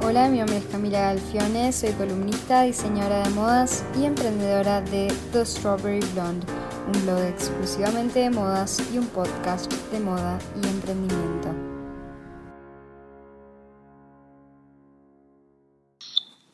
Hola, mi nombre es Camila Galfione, soy columnista, diseñadora de modas y emprendedora de The Strawberry Blonde, un blog exclusivamente de modas y un podcast de moda y emprendimiento.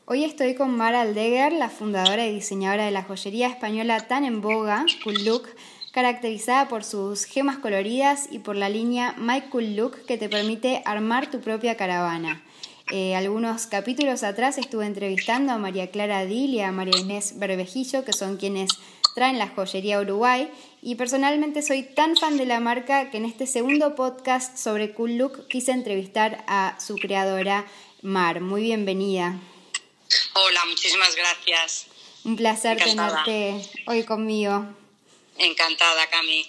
Hoy estoy con Mara Aldeguer, la fundadora y diseñadora de la joyería española tan en boga, Cool Look, caracterizada por sus gemas coloridas y por la línea My Cool Look que te permite armar tu propia caravana. Eh, algunos capítulos atrás estuve entrevistando a María Clara Dil y a María Inés Berbejillo, que son quienes traen la joyería Uruguay, y personalmente soy tan fan de la marca que en este segundo podcast sobre Cool Look quise entrevistar a su creadora, Mar. Muy bienvenida. Hola, muchísimas gracias. Un placer tenerte hoy conmigo. Encantada, Cami.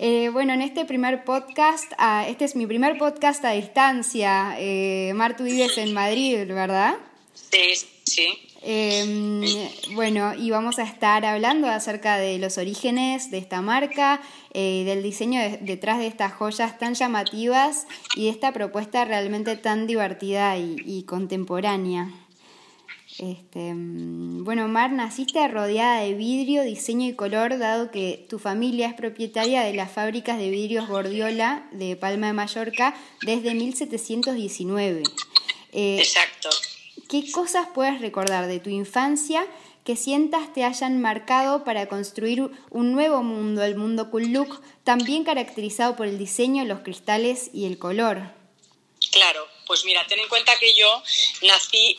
Eh, bueno, en este primer podcast, ah, este es mi primer podcast a distancia. Eh, Mar, tú vives en Madrid, ¿verdad? Sí, sí. Em, bueno, y vamos a estar hablando acerca de los orígenes de esta marca, eh, del diseño detrás de estas joyas tan llamativas y de esta propuesta realmente tan divertida y contemporánea. Este, mm, bueno, Mar, naciste rodeada de vidrio, diseño y color, dado que tu familia es propietaria de las fábricas de vidrios Gordiola de Palma de Mallorca desde 1719. Eh, Exacto. ¿Qué cosas puedes recordar de tu infancia que sientas te hayan marcado para construir un nuevo mundo, el mundo Cool Look, también caracterizado por el diseño, los cristales y el color? Claro, pues mira, ten en cuenta que yo nací,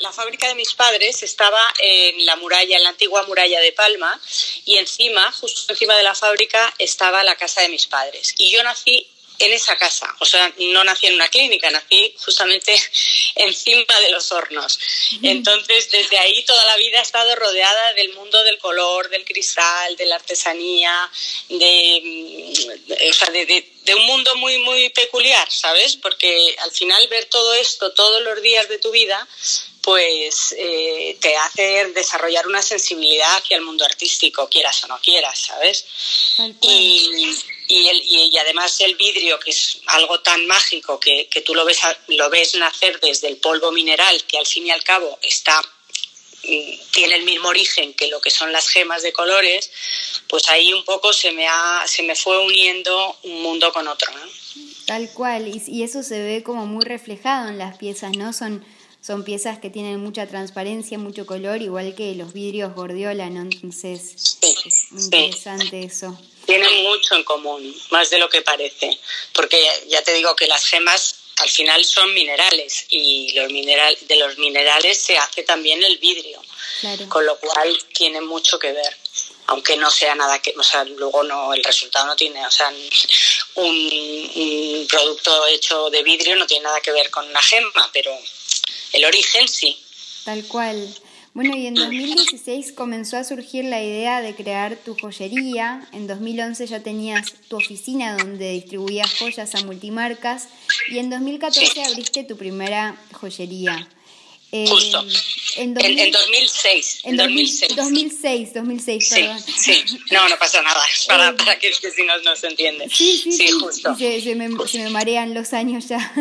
la, fábrica de mis padres estaba en la muralla, en la antigua muralla de Palma, y encima, justo encima de la fábrica, estaba la casa de mis padres. Y yo nací en esa casa. O sea, no nací en una clínica, nací justamente encima de los hornos. Entonces, desde ahí toda la vida he estado rodeada del mundo del color, del cristal, de la artesanía, de, o sea, de, un mundo muy, muy peculiar, ¿sabes? Porque al final ver todo esto todos los días de tu vida pues eh, te hace desarrollar una sensibilidad hacia el mundo artístico, quieras o no quieras, ¿sabes? Y, y, además el vidrio, que es algo tan mágico que, que tú lo ves, lo ves nacer desde el polvo mineral, que al fin y al cabo está mm, tiene el mismo origen que lo que son las gemas de colores, pues ahí un poco se me, ha, se me fue uniendo un mundo con otro. Tal cual, y, y eso se ve como muy reflejado en las piezas, ¿no? Son son piezas que tienen mucha transparencia, mucho color, igual que los vidrios Gordiola, ¿no? Entonces es interesante eso. Tienen mucho en común, más de lo que parece, porque ya te digo que las gemas al final son minerales y los mineral, de los minerales se hace también el vidrio, con lo cual tiene mucho que ver aunque no sea nada que, o sea, luego no, el resultado no tiene, o sea, un, un, producto hecho de vidrio no tiene nada que ver con una gema, pero el origen sí. Tal cual. Bueno, y en 2016 comenzó a surgir la idea de crear tu joyería. En 2011 ya tenías tu oficina donde distribuías joyas a multimarcas. Y en 2014 abriste tu primera joyería. Justo. En, 2006. En 2006. 2006, 2006, perdón. Sí, no, no pasa nada. Para, para que, si no, no se entiende. Sí, sí, sí. justo. Se, me, se, me, marean los años ya.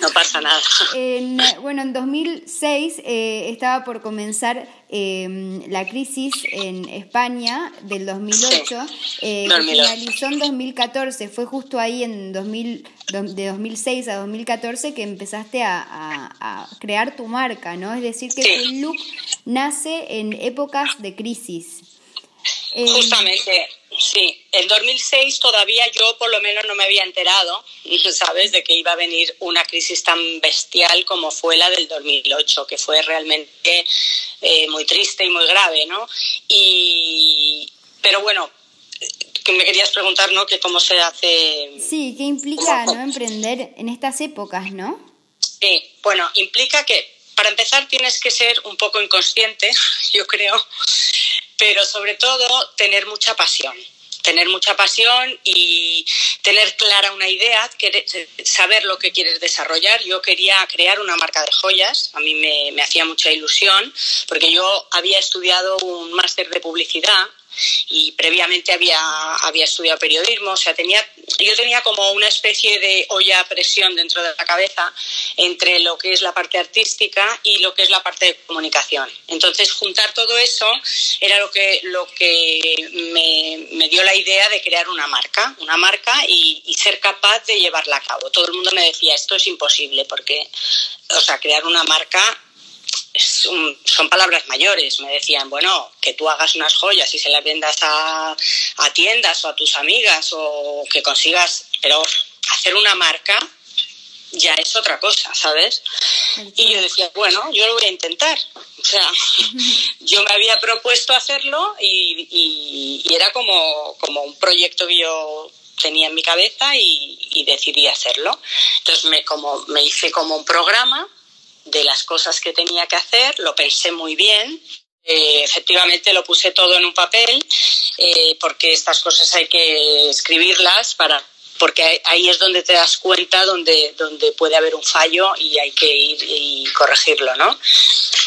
No pasa nada. bueno, en 2006 eh, estaba por comenzar eh, la crisis en España del 2008, eh, que finalizó en 2014. Fue justo ahí en 2000, de 2006 a 2014 que empezaste a, crear tu marca, ¿no? Es decir, que tu look nace en épocas de crisis. Justamente, sí. En 2006 todavía yo por lo menos no me había enterado, ¿sabes?, de que iba a venir una crisis tan bestial como fue la del 2008, que fue realmente eh, muy triste y muy grave, ¿no? Y, pero bueno, que me querías preguntar, ¿no? Que cómo se hace... Sí, ¿qué implica, ¿no? Emprender en estas épocas, ¿no? Sí, bueno, implica que para empezar tienes que ser un poco inconsciente, yo creo, pero sobre todo tener mucha pasión tener mucha pasión y tener clara una idea, saber lo que quieres desarrollar. Yo quería crear una marca de joyas, a mí me, me hacía mucha ilusión, porque yo había estudiado un máster de publicidad y previamente había, había estudiado periodismo, o sea, tenía, yo tenía como una especie de olla a presión dentro de la cabeza entre lo que es la parte artística y lo que es la parte de comunicación. Entonces, juntar todo eso era lo que, lo que me, dio la idea de crear una marca, una marca y, y ser capaz de llevarla a cabo. Todo el mundo me decía, esto es imposible porque, o sea, crear una marca son palabras mayores. Me decían, bueno, que tú hagas unas joyas y se las vendas a, tiendas o a tus amigas o que consigas, pero hacer una marca ya es otra cosa, ¿sabes? Y yo decía, bueno, yo lo voy a intentar. O sea, yo me había propuesto hacerlo y, era como, como un proyecto que yo tenía en mi cabeza y, y decidí hacerlo. Entonces me, como, me hice como un programa de las cosas que tenía que hacer, lo pensé muy bien. Eh, efectivamente lo puse todo en un papel eh, porque estas cosas hay que escribirlas para porque ahí es donde te das cuenta donde, donde puede haber un fallo y hay que ir y corregirlo, ¿no?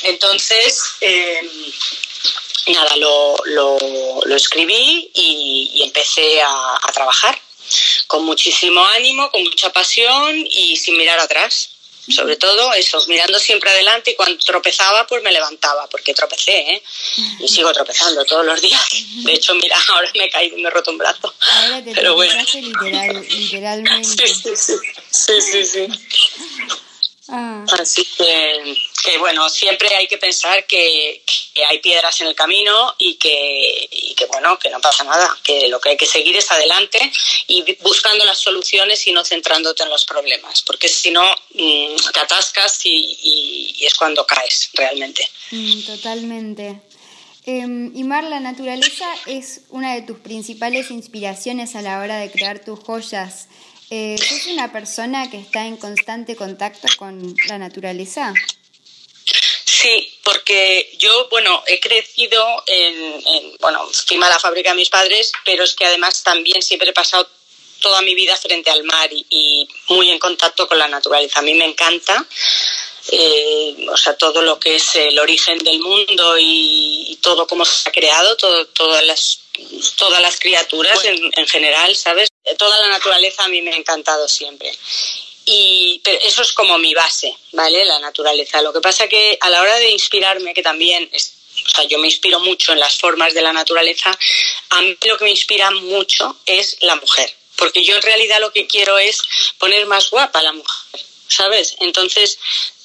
Entonces, em, nada, lo, lo, escribí y, empecé a trabajar con muchísimo ánimo, con mucha pasión y sin mirar atrás sobre todo eso, mirando siempre adelante y cuando tropezaba pues me levantaba, porque tropecé, ¿eh? Y sigo tropezando todos los días. De hecho, mira, ahora me he caído y me he roto un brazo. Ahora te Pero bueno. literalmente. Sí, sí, sí. sí, sí, ah. Así que, que, bueno, siempre hay que pensar que, hay piedras en el camino y que, y que, bueno, que no pasa nada, que lo que hay que seguir es adelante y buscando las soluciones y no centrándote en los problemas, porque si no mm, te atascas y, es cuando caes realmente. Mm, totalmente. Eh, Imar, la naturaleza es una de tus principales inspiraciones a la hora de crear tus joyas. Eh, ¿Sos una persona que está en constante contacto con la naturaleza? Sí, porque yo, bueno, he crecido en, bueno, encima la fábrica de mis padres, pero es que además también siempre he pasado toda mi vida frente al mar y, muy en contacto con la naturaleza. A mí me encanta, eh, o sea, todo lo que es el origen del mundo y, todo cómo se ha creado, todo, todas las todas las criaturas en, en, general, ¿sabes? Toda la naturaleza a mí me ha encantado siempre y pero eso es como mi base, ¿vale? La naturaleza. Lo que pasa que a la hora de inspirarme, que también, o sea, yo me inspiro mucho en las formas de la naturaleza, a mí lo que me inspira mucho es la mujer, porque yo en realidad lo que quiero es poner más guapa a la mujer, ¿sabes? Entonces,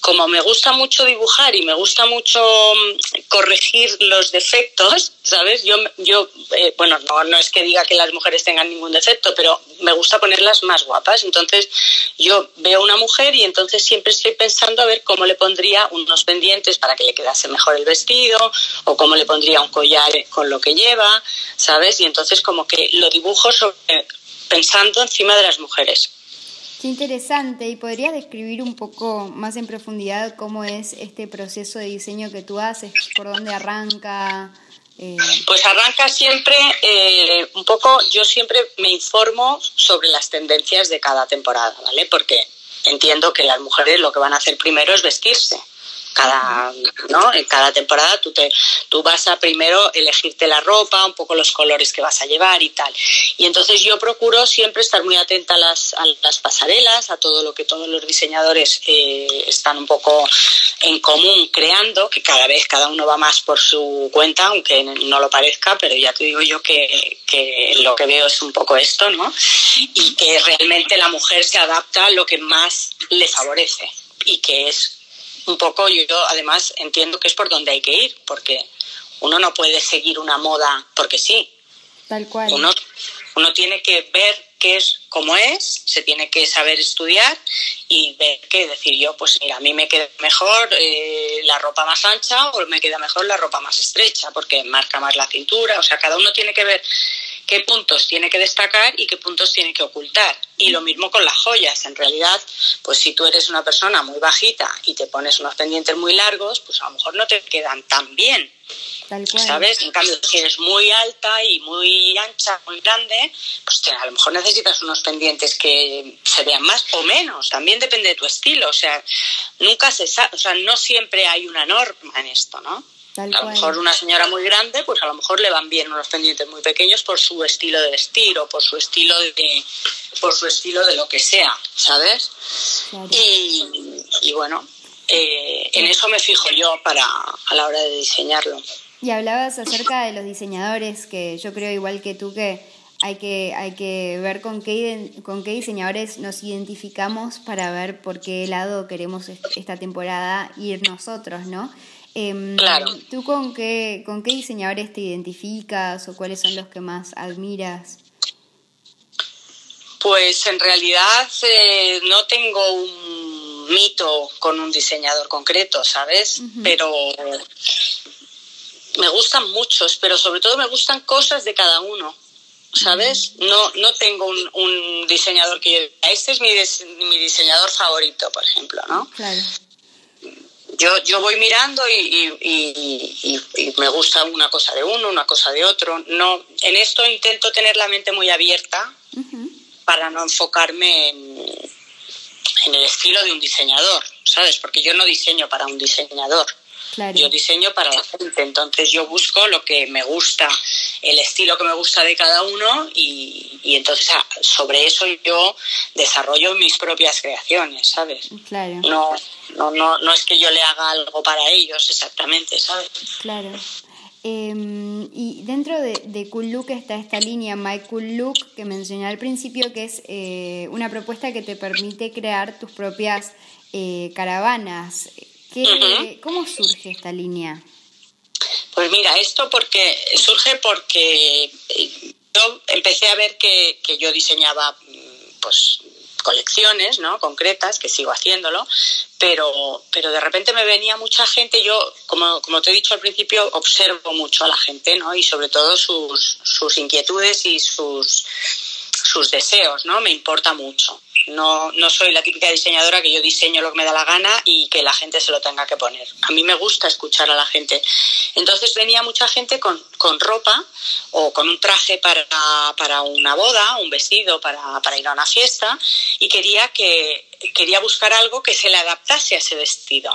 como me gusta mucho dibujar y me gusta mucho mm, corregir los defectos, ¿sabes? Yo, yo eh, bueno, no, no es que diga que las mujeres tengan ningún defecto, pero me gusta ponerlas más guapas. Entonces, yo veo una mujer y entonces siempre estoy pensando a ver cómo le pondría unos pendientes para que le quedase mejor el vestido o cómo le pondría un collar con lo que lleva, ¿sabes? Y entonces como que lo dibujo sobre, pensando encima de las mujeres. Interesante. ¿Y podrías describir un poco más en profundidad cómo es este proceso de diseño que tú haces? ¿Por dónde arranca? Eh, pues arranca siempre eh, un poco, yo siempre me informo sobre las tendencias de cada temporada, ¿vale? Porque entiendo que las mujeres lo que van a hacer primero es vestirse cada, ¿no? En cada temporada tú, te, tú vas a primero elegirte la ropa, un poco los colores que vas a llevar y tal. Y entonces yo procuro siempre estar muy atenta a las, a las pasarelas, a todo lo que todos los diseñadores eh, están un poco en común creando, que cada vez cada uno va más por su cuenta, aunque no lo parezca, pero ya te digo yo que, que lo que veo es un poco esto, ¿no? Y que realmente la mujer se adapta a lo que más le favorece y que es un poco yo además entiendo que es por donde hay que ir, porque uno no puede seguir una moda porque sí. Tal cual. Uno, uno tiene que ver qué es como es, se tiene que saber estudiar y ver qué decir yo, pues mira, a mí me queda mejor eh, la ropa más ancha o me queda mejor la ropa más estrecha porque marca más la cintura, o sea, cada uno tiene que ver qué puntos tiene que destacar y qué puntos tiene que ocultar. Y lo mismo con las joyas. En realidad, pues si tú eres una persona muy bajita y te pones unos pendientes muy largos, pues a lo mejor no te quedan tan bien. ¿Sabes? En cambio, si eres muy alta y muy ancha, muy grande, pues a lo mejor necesitas unos pendientes que se vean más o menos. También depende de tu estilo. O sea, nunca se sabe, o sea, no siempre hay una norma en esto, ¿no? A lo mejor una señora muy grande, pues a lo mejor le van bien unos pendientes muy pequeños por su estilo de vestir o por su estilo de, por su estilo de lo que sea, ¿sabes? Y, bueno, eh, en eso me fijo yo para a la hora de diseñarlo. Y hablabas acerca de los diseñadores, que yo creo igual que tú que hay que, hay que ver con qué, con qué diseñadores nos identificamos para ver por qué lado queremos esta temporada ir nosotros, ¿no? Em, claro. ¿Tú con qué, con qué diseñadores te identificas o cuáles son los que más admiras? Pues en realidad eh, no tengo un mito con un diseñador concreto, ¿sabes? Pero me gustan muchos, pero sobre todo me gustan cosas de cada uno. ¿Sabes? No, no tengo un, un diseñador que yo este es mi, mi diseñador favorito, por ejemplo, ¿no? Claro yo, yo voy mirando y, me gusta una cosa de uno, una cosa de otro. No, en esto intento tener la mente muy abierta para no enfocarme en, el estilo de un diseñador, ¿sabes? Porque yo no diseño para un diseñador. Yo diseño para la gente, entonces yo busco lo que me gusta, el estilo que me gusta de cada uno y, y entonces ah, sobre eso yo desarrollo mis propias creaciones, ¿sabes? Claro. No, no, no, no es que yo le haga algo para ellos exactamente, ¿sabes? Claro. Em, y dentro de, de, Cool Look está esta línea My Cool Look que mencioné al principio, que es eh, una propuesta que te permite crear tus propias eh, caravanas. ¿Qué, ¿Cómo surge esta línea? Pues mira, esto porque surge porque eh, yo empecé a ver que, que yo diseñaba pues colecciones ¿no? concretas, que sigo haciéndolo, pero, pero de repente me venía mucha gente, yo, como, como te he dicho al principio, observo mucho a la gente, ¿no? Y sobre todo sus, sus inquietudes y sus, sus deseos, ¿no? Me importa mucho. No, no soy la típica diseñadora que yo diseño lo que me da la gana y que la gente se lo tenga que poner. A mí me gusta escuchar a la gente. Entonces venía mucha gente con, con ropa o con un traje para, para una boda, un vestido para, para ir a una fiesta y quería que quería buscar algo que se le adaptase a ese vestido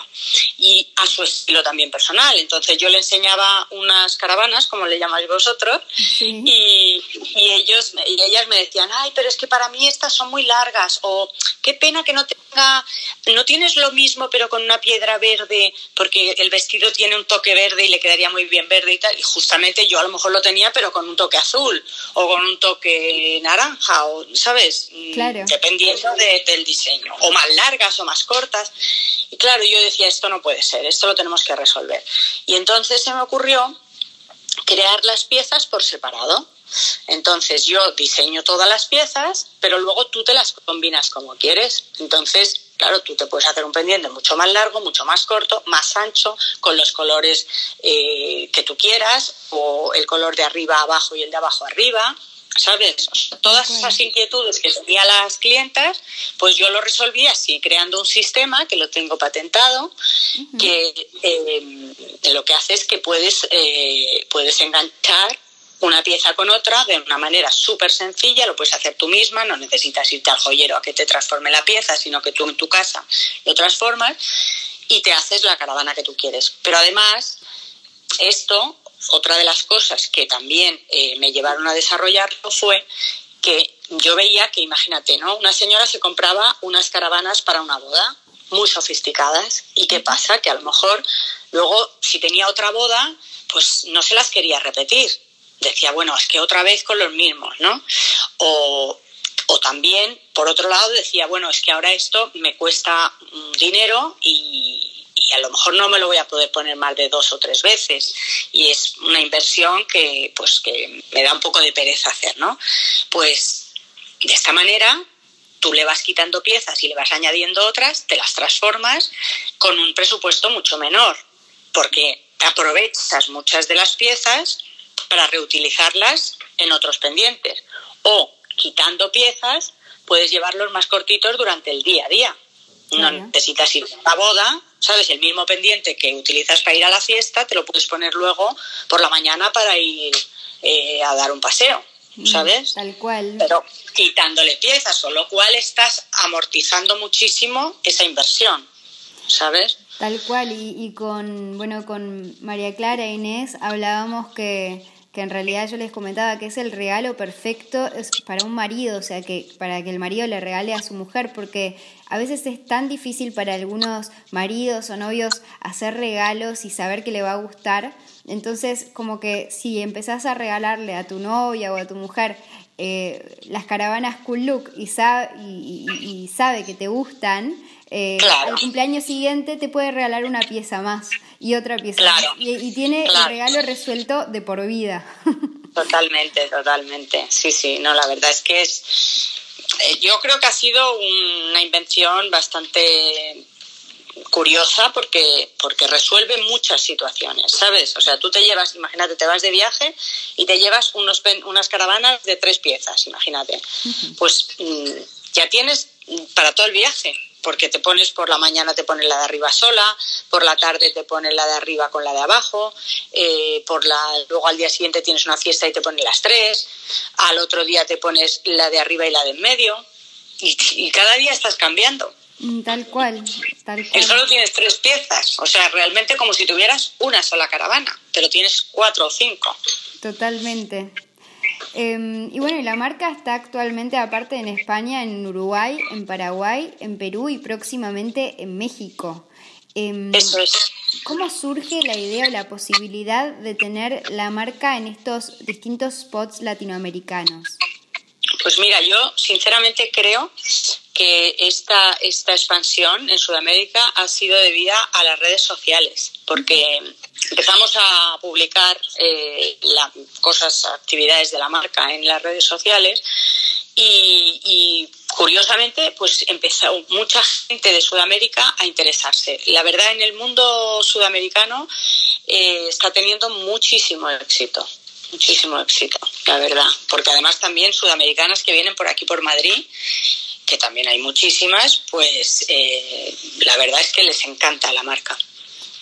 y a su estilo también personal. Entonces yo le enseñaba unas caravanas, como le llamáis vosotros, y, y, ellos y ellas me decían, ay, pero es que para mí estas son muy largas, o qué pena que no tenga, no tienes lo mismo pero con una piedra verde, porque el vestido tiene un toque verde y le quedaría muy bien verde y tal. Y justamente yo a lo mejor lo tenía, pero con un toque azul, o con un toque naranja, o, ¿sabes? Claro. Dependiendo del diseño o más largas o más cortas. Y claro, yo decía, esto no puede ser, esto lo tenemos que resolver. Y entonces se me ocurrió crear las piezas por separado. Entonces yo diseño todas las piezas, pero luego tú te las combinas como quieres. Entonces, claro, tú te puedes hacer un pendiente mucho más largo, mucho más corto, más ancho, con los colores eh, que tú quieras, o el color de arriba abajo y el de abajo arriba. ¿Sabes? todas esas inquietudes que tenían las clientas, pues yo lo resolví así, creando un sistema que lo tengo patentado, que eh, lo que hace es que puedes, eh, puedes enganchar una pieza con otra de una manera súper sencilla, lo puedes hacer tú misma, no necesitas irte al joyero a que te transforme la pieza, sino que tú en tu casa lo transformas y te haces la caravana que tú quieres. Pero además, esto otra de las cosas que también eh, me llevaron a desarrollarlo fue que yo veía que, imagínate, ¿no? Una señora se compraba unas caravanas para una boda muy sofisticadas y qué pasa que a lo mejor luego si tenía otra boda pues no se las quería repetir. Decía bueno es que otra vez con los mismos no o, o también por otro lado decía bueno es que ahora esto me cuesta dinero y, y a lo mejor no me lo voy a poder poner más de dos o tres veces y es una inversión que pues que me da un poco de pereza hacer, ¿no? Pues de esta manera tú le vas quitando piezas y le vas añadiendo otras, te las transformas con un presupuesto mucho menor, porque aprovechas muchas de las piezas para reutilizarlas en otros pendientes o quitando piezas puedes llevarlos más cortitos durante el día a día. No necesitas ir a la boda ¿sabes? El mismo pendiente que utilizas para ir a la fiesta, te lo puedes poner luego por la mañana para ir eh, a dar un paseo, mm, ¿sabes? Tal cual. Pero quitándole piezas, con lo cual estás amortizando muchísimo esa inversión, ¿sabes? Tal cual, y, y con, bueno, con María Clara e Inés hablábamos que que en realidad yo les comentaba que es el regalo perfecto para un marido, o sea, que para que el marido le regale a su mujer, porque a veces es tan difícil para algunos maridos o novios hacer regalos y saber que le va a gustar. Entonces, como que si empezás a regalarle a tu novia o a tu mujer eh, las caravanas Cool Look y sabe, y sabe que te gustan, eh, al cumpleaños siguiente te puede regalar una pieza más y otra pieza más. Y, tiene el regalo resuelto de por vida. Totalmente, totalmente. Sí, sí, no, la verdad es que es. Eh, yo creo que ha sido una invención bastante curiosa porque, porque resuelve muchas situaciones, ¿sabes? O sea, tú te llevas, imagínate, te vas de viaje y te llevas unos, unas caravanas de tres piezas, imagínate. Pues mm, ya tienes para todo el viaje porque te pones por la mañana, te pones la de arriba sola, por la tarde te pones la de arriba con la de abajo, eh, por la, luego al día siguiente tienes una fiesta y te pones las tres, al otro día te pones la de arriba y la de en medio, y, cada día estás cambiando. Mm, tal cual, tal cual. Y solo tienes tres piezas, o sea, realmente como si tuvieras una sola caravana, pero tienes cuatro o cinco. Totalmente. Em, y bueno, la marca está actualmente aparte en España, en Uruguay, en Paraguay, en Perú y próximamente en México. Em, Eso es. ¿Cómo surge la idea o la posibilidad de tener la marca en estos distintos spots latinoamericanos? Pues mira, yo sinceramente creo que esta, esta expansión en Sudamérica ha sido debida a las redes sociales, porque empezamos a publicar eh, cosas, actividades de la marca en las redes sociales y, curiosamente pues empezó mucha gente de Sudamérica a interesarse. La verdad en el mundo sudamericano eh, está teniendo muchísimo éxito muchísimo éxito, la verdad, porque además también sudamericanas que vienen por aquí por Madrid, que también hay muchísimas, pues eh, la verdad es que les encanta la marca.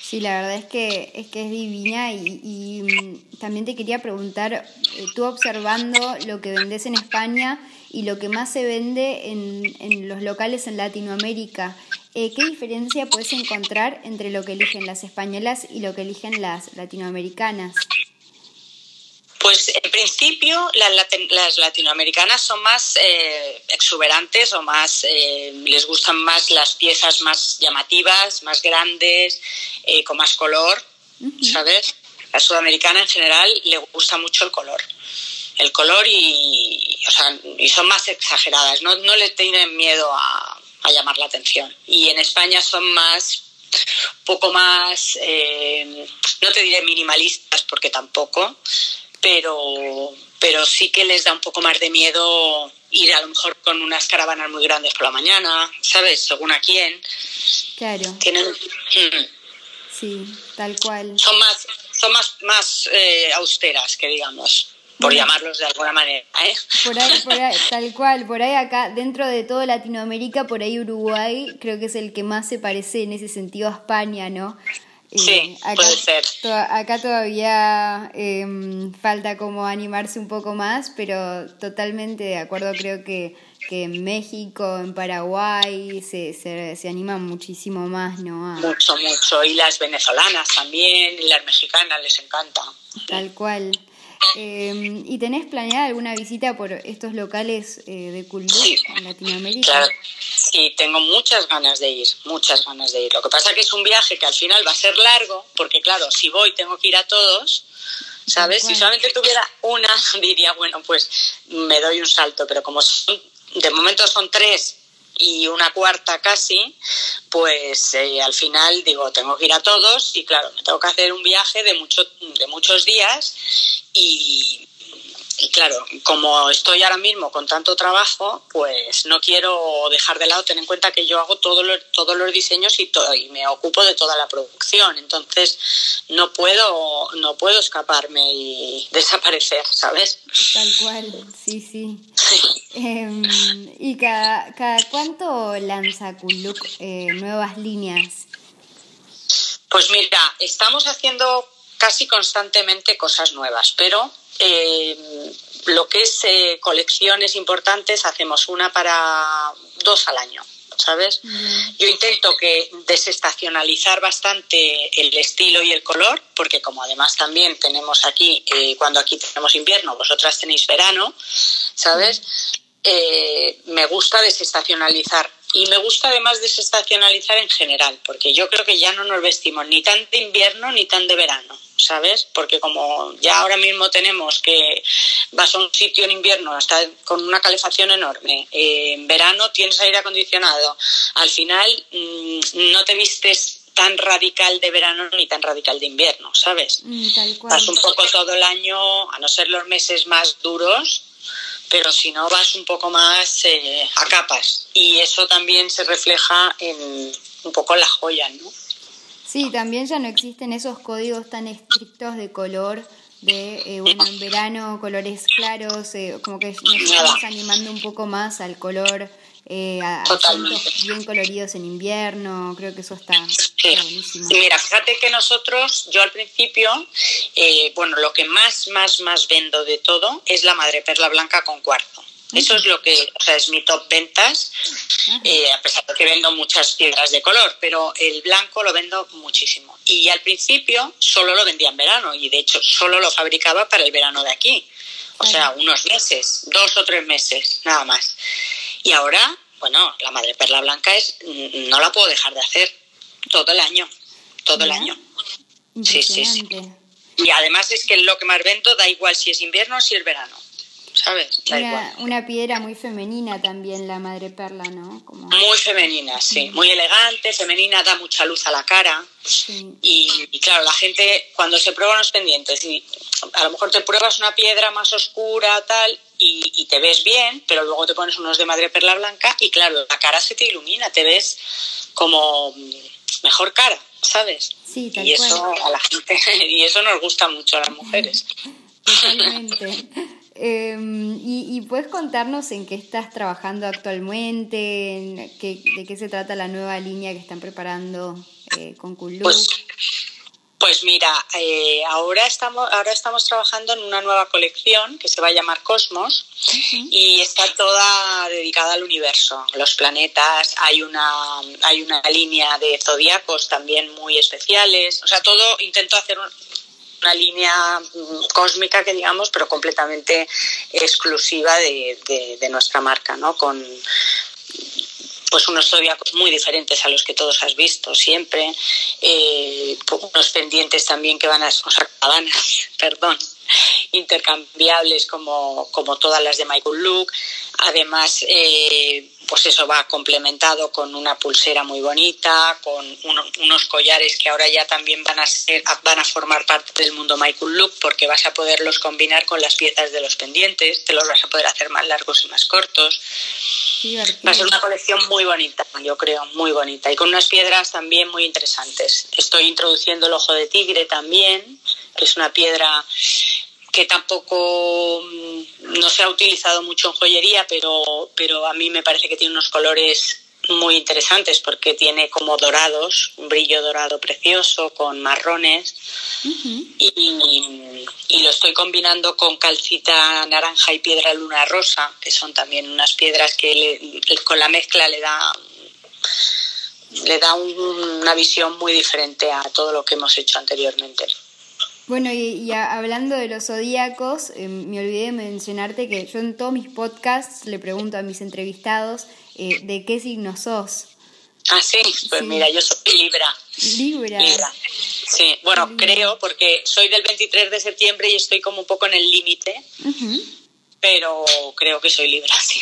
Sí, la verdad es que es, que es divina y, mm, también te quería preguntar, eh, tú observando lo que vendes en España y lo que más se vende en, en los locales en Latinoamérica, eh, ¿qué diferencia puedes encontrar entre lo que eligen las españolas y lo que eligen las latinoamericanas? Pues en principio las, latinoamericanas son más eh, exuberantes o más eh, les gustan más las piezas más llamativas, más grandes, eh, con más color, ¿sabes? La sudamericana en general le gusta mucho el color, el color y, y son más exageradas, no, no le tienen miedo a, a llamar la atención. Y en España son más poco más, no te diré minimalistas porque tampoco, pero, pero sí que les da un poco más de miedo ir a lo mejor con unas caravanas muy grandes por la mañana, ¿sabes? Según a quién. Claro. Tienen, mm. Sí, tal cual. Son más, son más, más eh, austeras que digamos por llamarlos de alguna manera. ¿eh? Por ahí, por ahí, tal cual, por ahí acá, dentro de todo Latinoamérica, por ahí Uruguay creo que es el que más se parece en ese sentido a España, ¿no? Sí, acá, puede ser. acá todavía em, falta como animarse un poco más, pero totalmente de acuerdo, creo que, que en México, en Paraguay, se, se, se animan muchísimo más, ¿no? Mucho, mucho. Y las venezolanas también, y las mexicanas les encanta. Tal cual. Eh, ¿Y tenés planeada alguna visita por estos locales eh, de cultura en Latinoamérica? Claro. Sí, tengo muchas ganas de ir, muchas ganas de ir. Lo que pasa es que es un viaje que al final va a ser largo, porque claro, si voy tengo que ir a todos, ¿sabes? Si solamente tuviera una, diría, bueno, pues me doy un salto, pero como son, de momento son tres y una cuarta casi, pues eh, al final digo, tengo que ir a todos y claro, me tengo que hacer un viaje de, mucho, de muchos días y, y claro, como estoy ahora mismo con tanto trabajo, pues no quiero dejar de lado, tener en cuenta que yo hago todo todos los diseños y, y me ocupo de toda la producción. Entonces no puedo, no puedo escaparme y desaparecer, ¿sabes? Tal cual, sí, sí. Em, ¿Y cada, cada cuánto lanza Kuluk eh, nuevas líneas? Pues mira, estamos haciendo casi constantemente cosas nuevas, pero eh, lo que es eh, colecciones importantes hacemos una para dos al año. ¿sabes? Yo intento que desestacionalizar bastante el estilo y el color, porque como además también tenemos aquí, eh, cuando aquí tenemos invierno, vosotras tenéis verano, ¿sabes? Eh, me gusta desestacionalizar. Y me gusta además desestacionalizar en general, porque yo creo que ya no nos vestimos ni tan de invierno ni tan de verano. ¿sabes? Porque como ya ahora mismo tenemos que vas a un sitio en invierno hasta con una calefacción enorme, eh, en verano tienes aire acondicionado, al final mm, no te vistes tan radical de verano ni tan radical de invierno, ¿sabes? Mm, vas un poco todo el año, a no ser los meses más duros, pero si no vas un poco más eh, a capas. Y eso también se refleja en un poco en las joyas, ¿no? Sí, también ya no existen esos códigos tan estrictos de color, de, eh, bueno, en verano colores claros, eh, como que nos estamos animando un poco más al color, eh, a, bien coloridos en invierno, creo que eso está, buenísimo. Mira, fíjate que nosotros, yo al principio, eh, bueno, lo que más, más, más vendo de todo es la madre perla blanca con cuarzo. Eso es lo que, o sea, es mi top ventas, eh, a pesar de que vendo muchas piedras de color, pero el blanco lo vendo muchísimo. Y al principio solo lo vendía en verano y de hecho solo lo fabricaba para el verano de aquí. O sea, unos meses, dos o tres meses, nada más. Y ahora, bueno, la madre perla blanca es, no la puedo dejar de hacer todo el año, todo el año. Sí, sí, sí. Y además es que lo que más vendo da igual si es invierno o si es verano. ¿Sabes? una, piedra muy femenina también, la madre perla, ¿no? Muy femenina, sí. Muy elegante, femenina, da mucha luz a la cara. Y, claro, la gente cuando se prueba unos pendientes, y a lo mejor te pruebas una piedra más oscura, tal, y, te ves bien, pero luego te pones unos de madre perla blanca y claro, la cara se te ilumina, te ves como mejor cara, ¿sabes? Sí, y eso a la gente, y eso nos gusta mucho a las mujeres. Totalmente. Em, y, puedes contarnos en qué estás trabajando actualmente, en qué, de qué se trata la nueva línea que están preparando eh, con Kulu. Pues, pues, mira, eh, ahora, estamos, ahora estamos trabajando en una nueva colección que se va a llamar Cosmos y está toda dedicada al universo, los planetas, hay una, hay una línea de zodiacos también muy especiales, o sea, todo intento hacer un, una línea mm, cósmica que digamos, pero completamente exclusiva de, nuestra marca, ¿no? Con pues unos zodiacos muy diferentes a los que todos has visto siempre, eh, unos pendientes también que van a, o cabanas, perdón, intercambiables como, como todas las de Michael Luke. Además, eh, pues eso va complementado con una pulsera muy bonita, con unos collares que ahora ya también van a ser, van a formar parte del mundo Michael Look porque vas a poderlos combinar con las piezas de los pendientes, te los vas a poder hacer más largos y más cortos. Va a ser una colección muy bonita, yo creo, muy bonita y con unas piedras también muy interesantes. Estoy introduciendo el ojo de tigre también, que es una piedra que tampoco mm, no se ha utilizado mucho en joyería, pero, pero a mí me parece que tiene unos colores muy interesantes porque tiene como dorados, un brillo dorado precioso con marrones y, lo estoy combinando con calcita naranja y piedra luna rosa, que son también unas piedras que con la mezcla le da le da una visión muy diferente a todo lo que hemos hecho anteriormente. Bueno, y, hablando de los zodíacos, eh, me olvidé de mencionarte que yo en todos mis podcasts le pregunto a mis entrevistados eh, de qué signo sos. Ah, sí, pues mira, yo soy Libra. Libra. Libra. Sí, bueno, creo, porque soy del 23 de septiembre y estoy como un poco en el límite, pero creo que soy Libra, sí.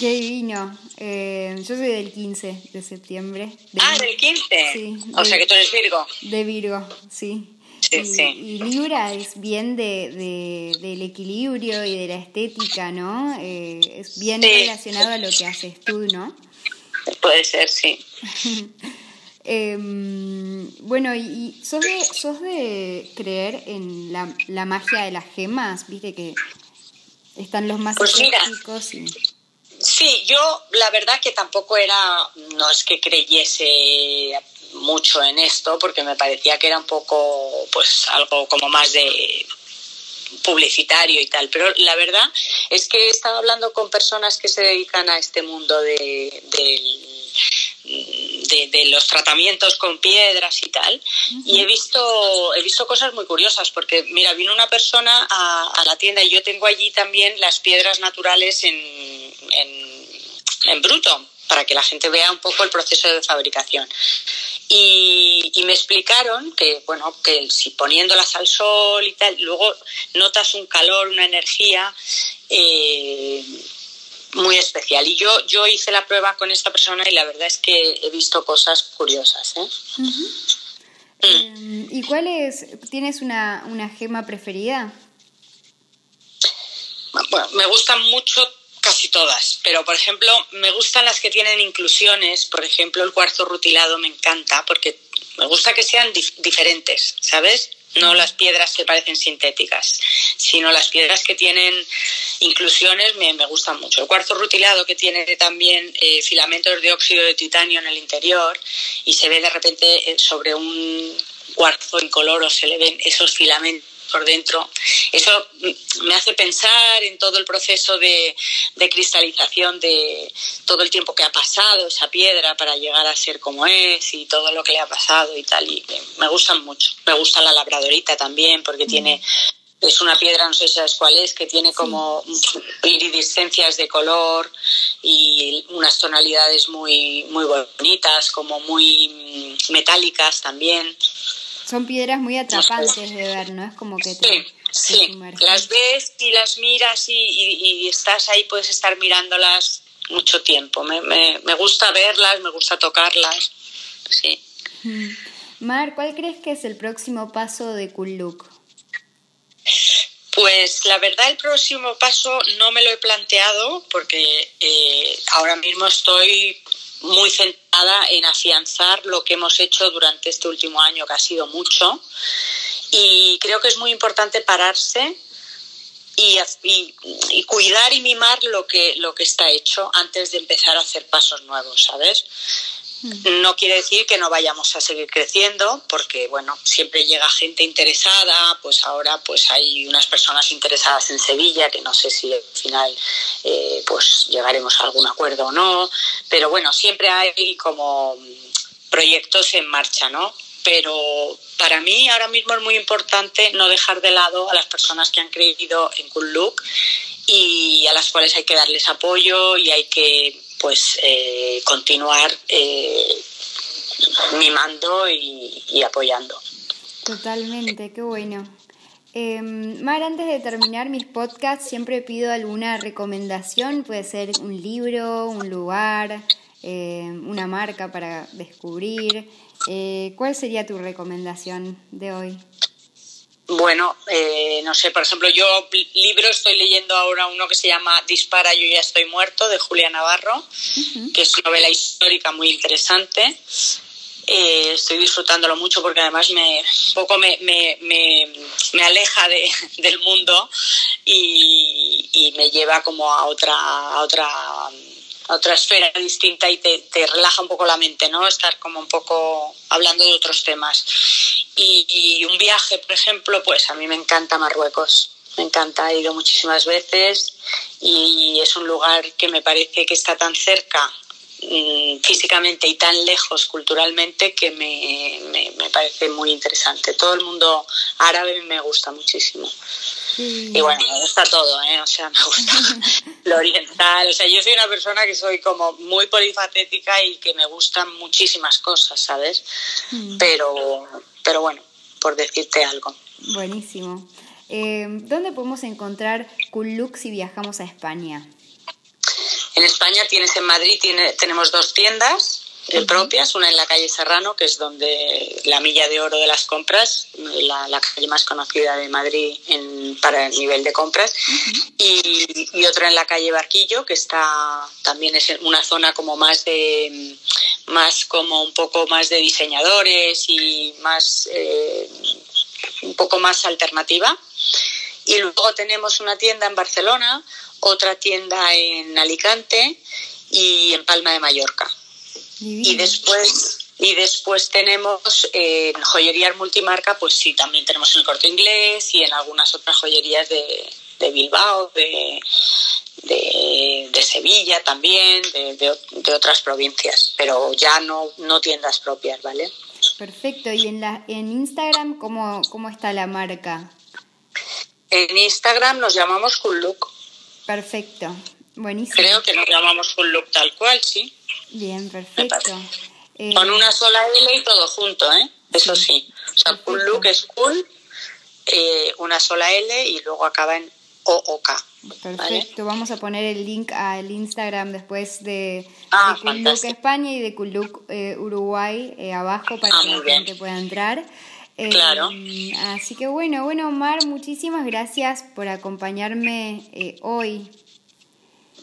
Qué divino. Eh, yo soy del 15 de septiembre. ah, del 15. Sí. O sea que tú eres Virgo. De Virgo, sí y, Libra es bien de, del equilibrio y de la estética, ¿no? Eh, es bien relacionado a lo que haces tú, ¿no? Puede ser, sí. Em, bueno, ¿y sos de, sos de creer en la, la, magia de las gemas? Viste que están los más pues Sí, yo la verdad que tampoco era, no es que creyese mucho en esto porque me parecía que era un poco pues algo como más de publicitario y tal, pero la verdad es que he estado hablando con personas que se dedican a este mundo de, de, los tratamientos con piedras y tal. Y he visto, he visto cosas muy curiosas, porque mira, vino una persona a, la tienda y yo tengo allí también las piedras naturales en, en bruto para que la gente vea un poco el proceso de fabricación. Y, me explicaron que, bueno, que si poniéndolas al sol y tal, luego notas un calor, una energía eh, muy especial. Y yo, yo hice la prueba con esta persona y la verdad es que he visto cosas curiosas. ¿eh? Mm. ¿Y cuál es? ¿Tienes una, una gema preferida? Bueno, me gustan mucho casi todas, pero por ejemplo me gustan las que tienen inclusiones, por ejemplo el cuarzo rutilado me encanta porque me gusta que sean diferentes, ¿sabes? No las piedras que parecen sintéticas, sino las piedras que tienen inclusiones me, me gustan mucho. El cuarzo rutilado que tiene también eh, filamentos de óxido de titanio en el interior y se ve de repente eh, sobre un cuarzo incoloro, se le ven esos filamentos por dentro. Eso me hace pensar en todo el proceso de, cristalización de todo el tiempo que ha pasado esa piedra para llegar a ser como es y todo lo que le ha pasado y tal. Y me gustan mucho. Me gusta la labradorita también porque mm. tiene es una piedra, no sé si sabes cuál es, que tiene como iridiscencias de color y unas tonalidades muy, muy bonitas, como muy metálicas también. Son piedras muy atrapantes de ver, ¿no? Es como que te, sí, las ves y las miras y, estás ahí, puedes estar mirándolas mucho tiempo. Me, me, gusta verlas, me gusta tocarlas, sí. Mar, ¿cuál crees que es el próximo paso de Look? Pues la verdad el próximo paso no me lo he planteado porque eh, ahora mismo estoy muy centrada en afianzar lo que hemos hecho durante este último año, que ha sido mucho. Y creo que es muy importante pararse y, cuidar y mimar lo que, lo que está hecho antes de empezar a hacer pasos nuevos, ¿sabes? No quiere decir que no vayamos a seguir creciendo, porque bueno, siempre llega gente interesada, pues ahora pues hay unas personas interesadas en Sevilla, que no sé si al final eh, pues llegaremos a algún acuerdo o no, pero bueno, siempre hay como proyectos en marcha, ¿no? Pero para mí ahora mismo es muy importante no dejar de lado a las personas que han creído en Cool Look y a las cuales hay que darles apoyo y hay que pues eh, continuar eh, mimando y, apoyando. Totalmente, qué bueno. Eh, Mar, antes de terminar mis podcasts, siempre pido alguna recomendación, puede ser un libro, un lugar, eh, una marca para descubrir. ¿Cuál sería tu recomendación de hoy? Bueno, eh, no sé, por ejemplo, yo libro estoy leyendo ahora uno que se llama Dispara, yo ya estoy muerto, de Julia Navarro, que es una novela histórica muy interesante. Eh, estoy disfrutándolo mucho porque además me poco me, me, me, aleja de, del mundo y, y, me lleva como a otra, a otra otra esfera distinta y te, relaja un poco la mente, ¿no? Estar como un poco hablando de otros temas. Y, un viaje, por ejemplo, pues a mí me encanta Marruecos. Me encanta, he ido muchísimas veces y es un lugar que me parece que está tan cerca mm, físicamente y tan lejos culturalmente que me, me, me, parece muy interesante. Todo el mundo árabe me gusta muchísimo. Y bueno, me gusta todo, ¿eh? O sea, me gusta lo oriental. O sea, yo soy una persona que soy como muy polifacética y que me gustan muchísimas cosas, ¿sabes? Mm. Pero, pero bueno, por decirte algo. Buenísimo. Eh, ¿Dónde podemos encontrar Look si viajamos a España? En España tienes en Madrid, tiene, tenemos dos tiendas propias, una en la calle Serrano, que es donde la milla de oro de las compras, la, calle más conocida de Madrid en, para el nivel de compras, y, y, otra en la calle Barquillo, que está también es una zona como más de más como un poco más de diseñadores y más eh, un poco más alternativa. Y luego tenemos una tienda en Barcelona, otra tienda en Alicante y en Palma de Mallorca. Y después y después tenemos en eh, joyerías multimarca, pues sí, también tenemos en el corte inglés y en algunas otras joyerías de, de Bilbao, de, de, Sevilla también, de, otras provincias, pero ya no, no tiendas propias, ¿vale? Perfecto. ¿Y en, la, en Instagram cómo, cómo está la marca? En Instagram nos llamamos Cool Look. Perfecto. Buenísimo. Creo que nos llamamos Cool Look tal cual, sí. Bien, perfecto. Eh, Con una sola L y todo junto, ¿eh? Eso sí. O sea, Cool Look es cool, eh, una sola L y luego acaba en OOK. Perfecto, vamos a poner el link al Instagram después de, ah, de España y de Cool eh, Uruguay eh, abajo para ah, que la gente pueda entrar. claro. Así que bueno, bueno Omar, muchísimas gracias por acompañarme hoy.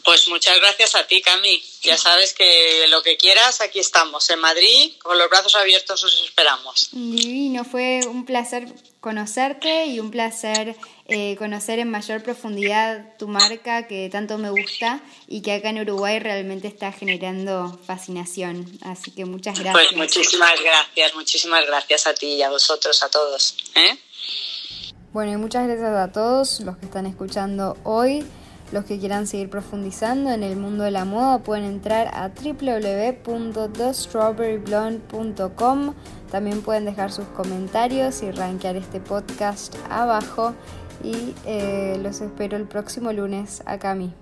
Pues muchas gracias a ti, Cami. Ya sabes que lo que quieras, aquí estamos. En Madrid, con los brazos abiertos os esperamos. Divino, fue un placer conocerte y un placer eh, conocer en mayor profundidad tu marca que tanto me gusta y que acá en Uruguay realmente está generando fascinación. Así que muchas pues gracias. Pues muchísimas gracias, muchísimas gracias a ti y a vosotros, a todos. ¿eh? Bueno, y muchas gracias a todos los que están escuchando hoy. Los que quieran seguir profundizando en el mundo de la moda pueden entrar a www.thestrawberryblonde.com. También pueden dejar sus comentarios y rankear este podcast abajo. Y eh, los espero el próximo lunes acá mismo.